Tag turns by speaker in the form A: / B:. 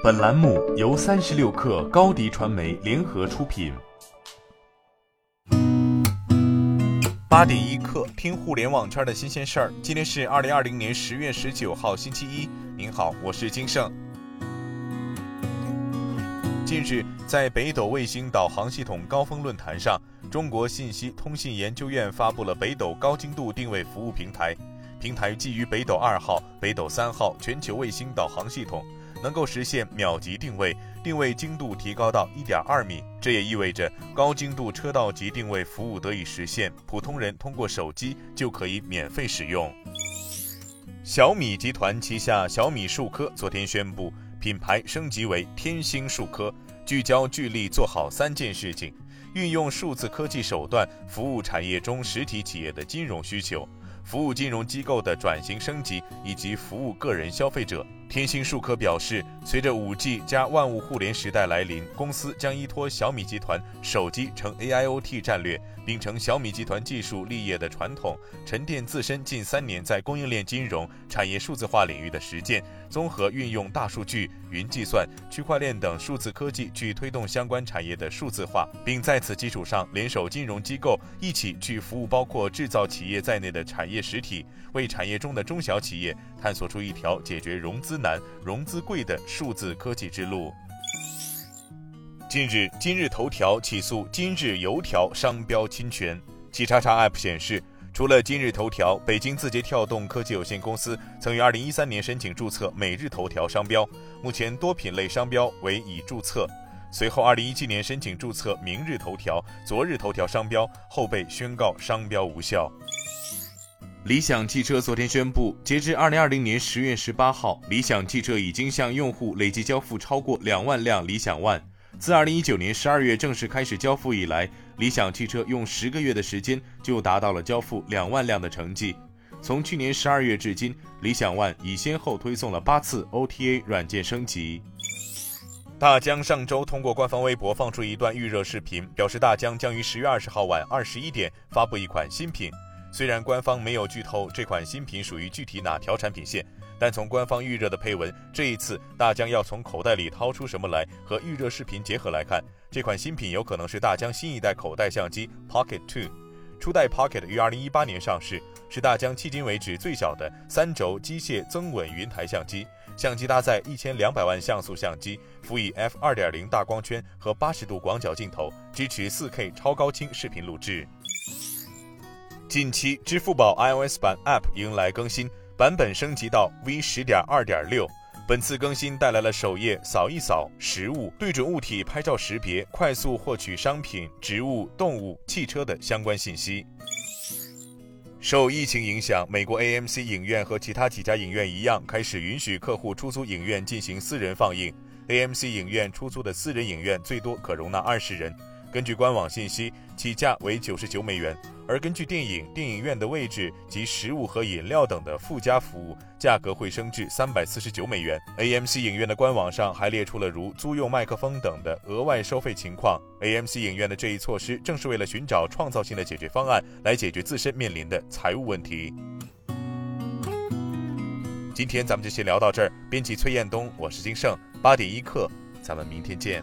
A: 本栏目由三十六氪高低传媒联合出品。
B: 八点一刻，听互联网圈的新鲜事儿。今天是二零二零年十月十九号，星期一。您好，我是金盛。近日，在北斗卫星导航系统高峰论坛上，中国信息通信研究院发布了北斗高精度定位服务平台。平台基于北斗二号、北斗三号全球卫星导航系统，能够实现秒级定位，定位精度提高到一点二米。这也意味着高精度车道级定位服务得以实现，普通人通过手机就可以免费使用。小米集团旗下小米数科昨天宣布，品牌升级为天星数科，聚焦聚力做好三件事情，运用数字科技手段服务产业中实体企业的金融需求。服务金融机构的转型升级，以及服务个人消费者。天星数科表示，随着 5G 加万物互联时代来临，公司将依托小米集团手机成 AIoT 战略，秉承小米集团技术立业的传统，沉淀自身近三年在供应链金融、产业数字化领域的实践，综合运用大数据、云计算、区块链等数字科技，去推动相关产业的数字化，并在此基础上联手金融机构，一起去服务包括制造企业在内的产业实体，为产业中的中小企业探索出一条解决融资。难融资贵的数字科技之路。近日，今日头条起诉今日油条商标侵权。企查查 App 显示，除了今日头条，北京字节跳动科技有限公司曾于二零一三年申请注册每日头条商标，目前多品类商标为已注册。随后，二零一七年申请注册明日头条、昨日头条商标后被宣告商标无效。理想汽车昨天宣布，截至二零二零年十月十八号，理想汽车已经向用户累计交付超过两万辆理想 ONE。自二零一九年十二月正式开始交付以来，理想汽车用十个月的时间就达到了交付两万辆的成绩。从去年十二月至今，理想 ONE 已先后推送了八次 OTA 软件升级。大疆上周通过官方微博放出一段预热视频，表示大疆将于十月二十号晚二十一点发布一款新品。虽然官方没有剧透这款新品属于具体哪条产品线，但从官方预热的配文，这一次大疆要从口袋里掏出什么来和预热视频结合来看，这款新品有可能是大疆新一代口袋相机 Pocket Two。初代 Pocket 于二零一八年上市，是大疆迄今为止最小的三轴机械增稳云台相机，相机搭载一千两百万像素相机，辅以 f 二点零大光圈和八十度广角镜头，支持四 K 超高清视频录制。近期，支付宝 iOS 版 App 迎来更新，版本升级到 V 十点二点六。本次更新带来了首页扫一扫、实物对准物体拍照识别、快速获取商品、植物、动物、汽车的相关信息。受疫情影响，美国 AMC 影院和其他几家影院一样，开始允许客户出租影院进行私人放映。AMC 影院出租的私人影院最多可容纳二十人。根据官网信息，起价为九十九美元，而根据电影电影院的位置及食物和饮料等的附加服务，价格会升至三百四十九美元。AMC 影院的官网上还列出了如租用麦克风等的额外收费情况。AMC 影院的这一措施，正是为了寻找创造性的解决方案，来解决自身面临的财务问题。今天咱们就先聊到这儿。编辑崔彦东，我是金盛，八点一刻，咱们明天见。